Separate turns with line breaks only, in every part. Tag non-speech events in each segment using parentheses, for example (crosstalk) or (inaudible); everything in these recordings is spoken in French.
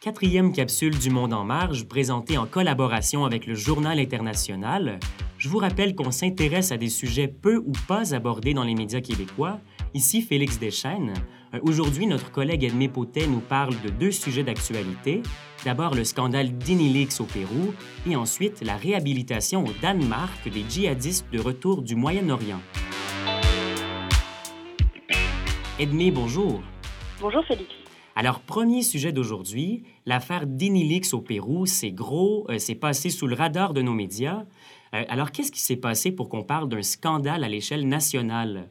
Quatrième capsule du Monde en marge, présentée en collaboration avec le Journal international. Je vous rappelle qu'on s'intéresse à des sujets peu ou pas abordés dans les médias québécois. Ici Félix Deschênes. Euh, Aujourd'hui, notre collègue Edmé Potet nous parle de deux sujets d'actualité. D'abord, le scandale d'Inilix au Pérou et ensuite la réhabilitation au Danemark des djihadistes de retour du Moyen-Orient. Edmé, bonjour.
Bonjour Félix.
Alors, premier sujet d'aujourd'hui, l'affaire d'Inilix au Pérou, c'est gros, euh, c'est passé sous le radar de nos médias. Euh, alors, qu'est-ce qui s'est passé pour qu'on parle d'un scandale à l'échelle nationale?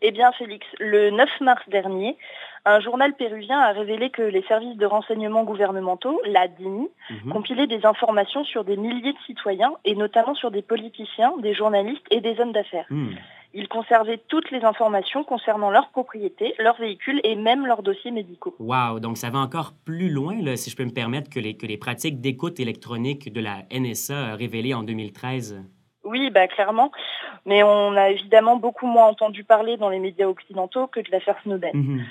Eh bien, Félix, le 9 mars dernier, un journal péruvien a révélé que les services de renseignement gouvernementaux, la DINI,
Mhm.
compilaient des informations sur des milliers de citoyens et notamment sur des politiciens, des journalistes et des hommes d'affaires.
Hmm.
Ils conservaient toutes les informations concernant leurs propriétés, leurs véhicules et même leurs dossiers médicaux.
Wow, donc ça va encore plus loin, là, si je peux me permettre, que les, que les pratiques d'écoute électronique de la NSA révélées en 2013.
Oui, bah clairement, mais on a évidemment beaucoup moins entendu parler dans les médias occidentaux que de l'affaire Snowden.
Mhm.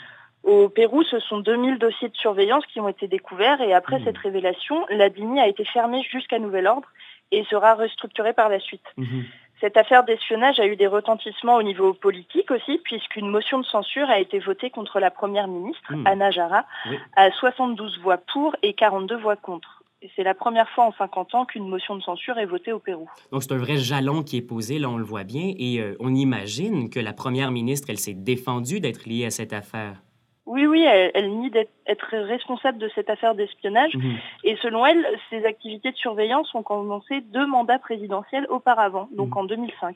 Au Pérou, ce sont 2000 dossiers de surveillance qui ont été découverts et après
Mhm.
cette révélation, la DINI a été fermée jusqu'à nouvel ordre et sera restructurée par la suite.
Mhm.
Cette affaire d'espionnage a eu des retentissements au niveau politique aussi, puisqu'une motion de censure a été votée contre la première ministre,
Mhm.
Anna Jara,
Oui.
à 72 voix pour et 42 voix contre. C'est la première fois en 50 ans qu'une motion de censure est votée au Pérou.
Donc c'est un vrai jalon qui est posé, là, on le voit bien, et euh, on imagine que la première ministre, elle s'est défendue d'être liée à cette affaire.
Oui, oui, elle, elle nie d'être être responsable de cette affaire d'espionnage.
Mhm.
Et selon elle, ces activités de surveillance ont commencé deux mandats présidentiels auparavant, donc
Mhm.
en 2005.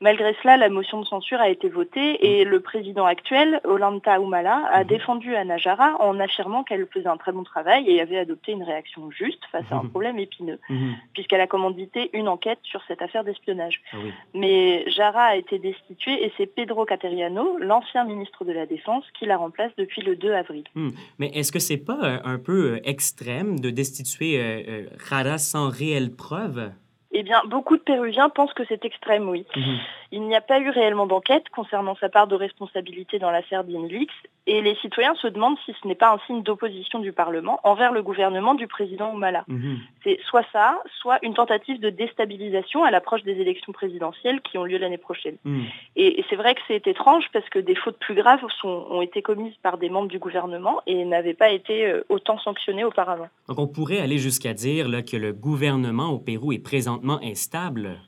Malgré cela, la motion de censure a été votée et le président actuel, Ollanta Humala, a
Mhm.
défendu Anna Jara en affirmant qu'elle faisait un très bon travail et avait adopté une réaction juste face à un
Mhm.
problème épineux,
Mhm.
puisqu'elle a commandité une enquête sur cette affaire d'espionnage.
Ah oui.
Mais Jara a été destituée et c'est Pedro Cateriano, l'ancien ministre de la Défense, qui la remplace depuis le 2 avril.
Hmm. Mais est-ce que c'est pas euh, un peu euh, extrême de destituer euh, Jara sans réelle preuve?
Eh bien, beaucoup de Péruviens pensent que c'est extrême, oui.
Mhm.
Il n'y a pas eu réellement d'enquête concernant sa part de responsabilité dans l'affaire d'Inlix et les citoyens se demandent si ce n'est pas un signe d'opposition du Parlement envers le gouvernement du président Humala.
Mhm.
C'est soit ça, soit une tentative de déstabilisation à l'approche des élections présidentielles qui ont lieu l'année prochaine.
Hmm.
Et, et c'est vrai que c'est étrange parce que des fautes plus graves sont- ont été commises par des membres du gouvernement et n'avaient pas été euh, autant sanctionnées auparavant.
Donc on pourrait aller jusqu'à dire là, que le gouvernement au Pérou est présentement instable?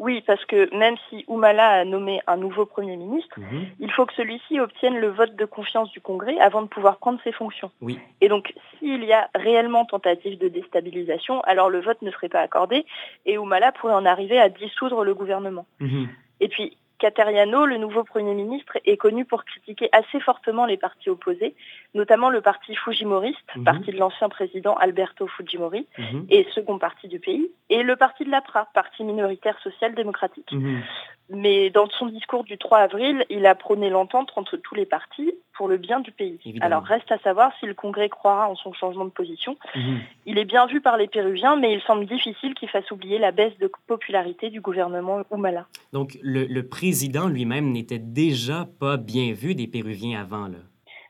Oui, parce que même si Humala a nommé un nouveau Premier ministre,
Mhm.
il faut que celui-ci obtienne le vote de confiance du Congrès avant de pouvoir prendre ses fonctions.
Oui.
Et donc, s'il y a réellement tentative de déstabilisation, alors le vote ne serait pas accordé et Humala pourrait en arriver à dissoudre le gouvernement.
Mhm.
Et puis, Cateriano, le nouveau Premier ministre, est connu pour critiquer assez fortement les partis opposés, notamment le parti Fujimoriste,
Mhm.
parti de l'ancien président Alberto Fujimori,
Mhm.
et second parti du pays, et le parti de l'APRA, parti minoritaire social-démocratique.
Mhm.
Mais dans son discours du 3 avril, il a prôné l'entente entre tous les partis pour le bien du pays.
Évidemment.
Alors reste à savoir si le Congrès croira en son changement de position.
Mhm.
Il est bien vu par les Péruviens, mais il semble difficile qu'il fasse oublier la baisse de popularité du gouvernement Humala.
Donc le, le président lui-même n'était déjà pas bien vu des Péruviens avant. Là.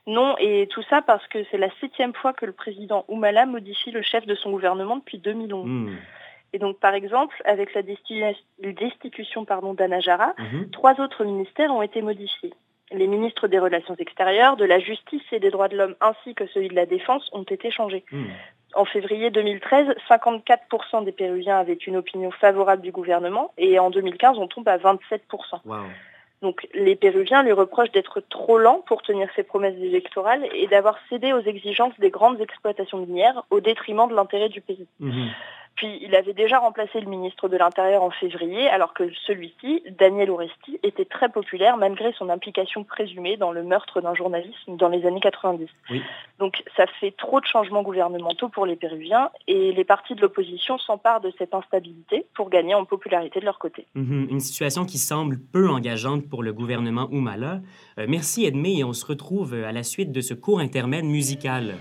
Non, et tout ça parce que c'est la septième fois que le président Humala modifie le chef de son gouvernement depuis 2011.
Hmm.
Et donc, par exemple, avec la desti- destitution d'Anna Jara,
Mhm.
trois autres ministères ont été modifiés. Les ministres des Relations extérieures, de la Justice et des Droits de l'homme ainsi que celui de la Défense ont été changés.
Hmm.
En février 2013, 54% des Péruviens avaient une opinion favorable du gouvernement et en 2015, on tombe à 27%.
Wow.
Donc les Péruviens lui reprochent d'être trop lent pour tenir ses promesses électorales et d'avoir cédé aux exigences des grandes exploitations minières au détriment de l'intérêt du pays.
Mhm.
Puis il avait déjà remplacé le ministre de l'Intérieur en février, alors que celui-ci, Daniel Oresti, était très populaire malgré son implication présumée dans le meurtre d'un journaliste dans les années 90.
Oui.
Donc ça fait trop de changements gouvernementaux pour les Péruviens et les partis de l'opposition s'emparent de cette instabilité pour gagner en popularité de leur côté.
Mhm. Une situation qui semble peu engageante pour le gouvernement Humala. Euh, merci Edmé et on se retrouve euh, à la suite de ce court intermède musical.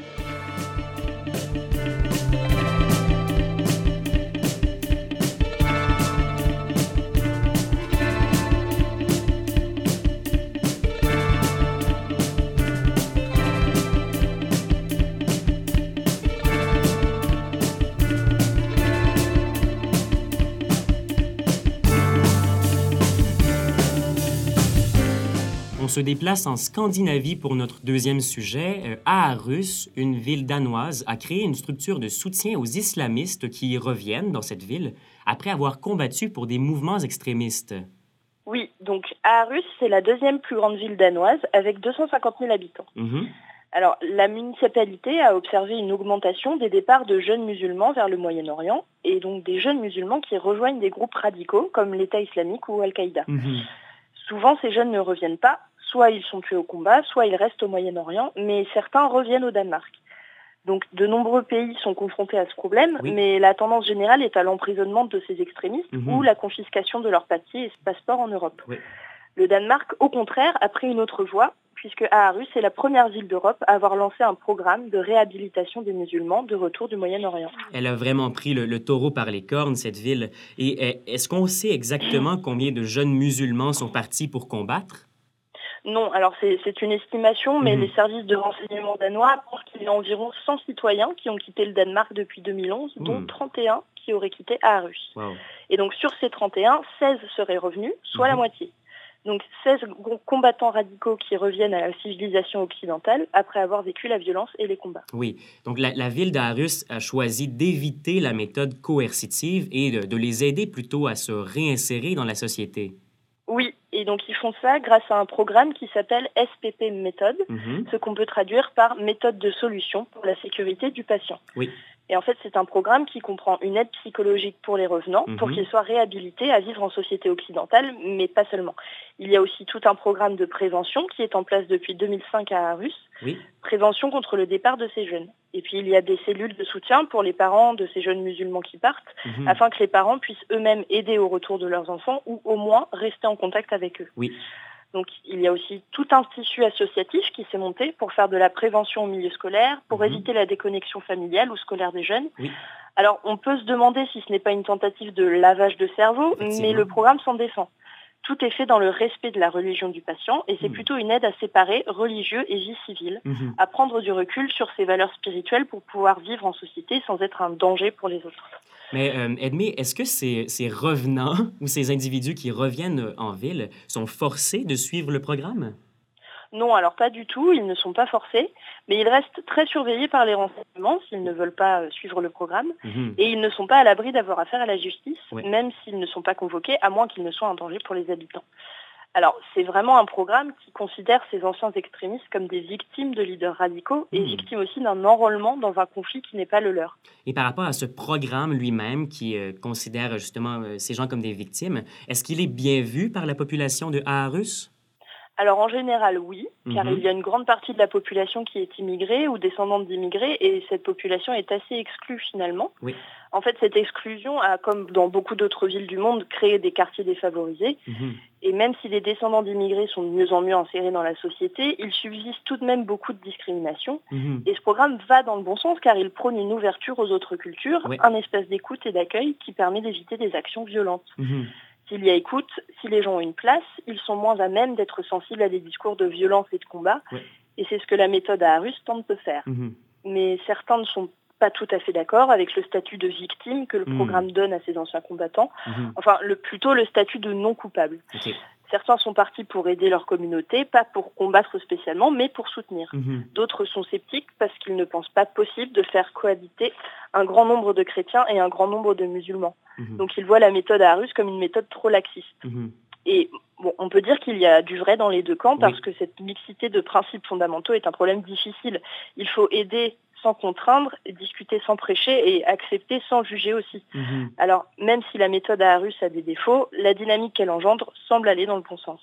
Se déplace en Scandinavie pour notre deuxième sujet. Euh, Aarhus, une ville danoise, a créé une structure de soutien aux islamistes qui y reviennent dans cette ville après avoir combattu pour des mouvements extrémistes.
Oui, donc Aarhus, c'est la deuxième plus grande ville danoise avec 250 000 habitants.
Mhm.
Alors, la municipalité a observé une augmentation des départs de jeunes musulmans vers le Moyen-Orient et donc des jeunes musulmans qui rejoignent des groupes radicaux comme l'État islamique ou Al-Qaïda.
Mhm.
Souvent, ces jeunes ne reviennent pas, soit ils sont tués au combat, soit ils restent au Moyen-Orient, mais certains reviennent au Danemark. Donc de nombreux pays sont confrontés à ce problème,
Oui.
mais la tendance générale est à l'emprisonnement de ces extrémistes
Mhm.
ou la confiscation de leurs papiers et passeports en Europe.
Oui.
Le Danemark, au contraire, a pris une autre voie, puisque Aarhus est la première ville d'Europe à avoir lancé un programme de réhabilitation des musulmans de retour du Moyen-Orient.
Elle a vraiment pris le, le taureau par les cornes, cette ville. Et euh, est-ce qu'on sait exactement combien de jeunes musulmans sont partis pour combattre?
Non, alors c'est une estimation, mais
Mhm.
les services de renseignement danois pensent qu'il y a environ 100 citoyens qui ont quitté le Danemark depuis 2011, dont
Mhm.
31 qui auraient quitté Aarhus.
Wow.
Et donc sur ces 31, 16 seraient revenus, soit la
Mhm.
moitié. Donc 16 gros combattants radicaux qui reviennent à la civilisation occidentale après avoir vécu la violence et les combats.
Oui. Donc, la, la ville d'Aarhus a choisi d'éviter la méthode coercitive et de, de les aider plutôt à se réinsérer dans la société.
Et donc ils font ça grâce à un programme qui s'appelle SPP Méthode,
Mhm.
ce qu'on peut traduire par méthode de solution pour la sécurité du patient.
Oui.
Et en fait, c'est un programme qui comprend une aide psychologique pour les revenants, pour
Mhm.
qu'ils soient réhabilités à vivre en société occidentale, mais pas seulement. Il y a aussi tout un programme de prévention qui est en place depuis 2005 à
Oui.
prévention contre le départ de ces jeunes. Et puis il y a des cellules de soutien pour les parents de ces jeunes musulmans qui partent,
Mhm.
afin que les parents puissent eux-mêmes aider au retour de leurs enfants ou au moins rester en contact avec eux.
Oui.
Donc il y a aussi tout un tissu associatif qui s'est monté pour faire de la prévention au milieu scolaire, pour
Mhm.
éviter la déconnexion familiale ou scolaire des jeunes.
Oui.
Alors on peut se demander si ce n'est pas une tentative de lavage de cerveau, mais le programme s'en défend. Tout est fait dans le respect de la religion du patient et c'est
Mhm.
plutôt une aide à séparer religieux et vie civile,
Mhm.
à prendre du recul sur ses valeurs spirituelles pour pouvoir vivre en société sans être un danger pour les autres.
Mais euh, Edmé, est-ce que ces, ces revenants (laughs) ou ces individus qui reviennent en ville sont forcés de suivre le programme?
Non, alors pas du tout, ils ne sont pas forcés, mais ils restent très surveillés par les renseignements s'ils ne veulent pas euh, suivre le programme,
Mhm.
et ils ne sont pas à l'abri d'avoir affaire à la justice, même s'ils ne sont pas convoqués, à moins qu'ils ne soient un danger pour les habitants. Alors, c'est vraiment un programme qui considère ces anciens extrémistes comme des victimes de leaders radicaux et
Hmm.
victimes aussi d'un enrôlement dans un conflit qui n'est pas le leur.
Et par rapport à ce programme lui-même qui euh, considère justement euh, ces gens comme des victimes, est-ce qu'il est bien vu par la population de Aarhus?
Alors en général, oui, car
Mhm.
il y a une grande partie de la population qui est immigrée ou descendante d'immigrés, et cette population est assez exclue finalement.
Oui.
En fait, cette exclusion a, comme dans beaucoup d'autres villes du monde, créé des quartiers défavorisés,
Mhm.
et même si les descendants d'immigrés sont de mieux en mieux insérés dans la société, il subsiste tout de même beaucoup de discrimination.
Mhm.
Et ce programme va dans le bon sens car il prône une ouverture aux autres cultures,
Oui.
un espace d'écoute et d'accueil qui permet d'éviter des actions violentes.
Mhm.
S'il y a écoute, si les gens ont une place, ils sont moins à même d'être sensibles à des discours de violence et de combat.
Ouais.
Et c'est ce que la méthode à Arus tente de faire.
Mhm.
Mais certains ne sont pas tout à fait d'accord avec le statut de victime que le
Hmm.
programme donne à ces anciens combattants.
Mhm.
Enfin, le, plutôt le statut de non coupable. Certains sont partis pour aider leur communauté, pas pour combattre spécialement, mais pour soutenir.
Mhm.
D'autres sont sceptiques parce qu'ils ne pensent pas possible de faire cohabiter un grand nombre de chrétiens et un grand nombre de musulmans.
Mhm.
Donc ils voient la méthode à Arus comme une méthode trop laxiste.
Mhm.
Et bon, on peut dire qu'il y a du vrai dans les deux camps parce
Oui.
que cette mixité de principes fondamentaux est un problème difficile. Il faut aider sans contraindre, discuter sans prêcher et accepter sans juger aussi.
Mhm.
Alors, même si la méthode à Arus a des défauts, la dynamique qu'elle engendre semble aller dans le bon sens.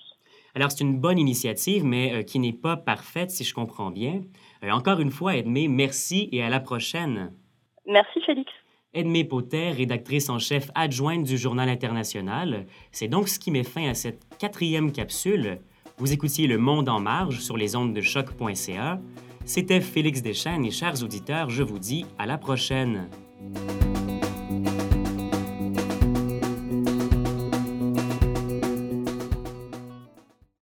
Alors, c'est une bonne initiative, mais euh, qui n'est pas parfaite, si je comprends bien. Euh, encore une fois, Edmé, merci et à la prochaine.
Merci Félix.
Edmé Potter, rédactrice en chef adjointe du Journal international. C'est donc ce qui met fin à cette quatrième capsule. Vous écoutiez Le Monde en marge sur les ondes de choc.ca. C'était Félix Deschênes et chers auditeurs, je vous dis à la prochaine.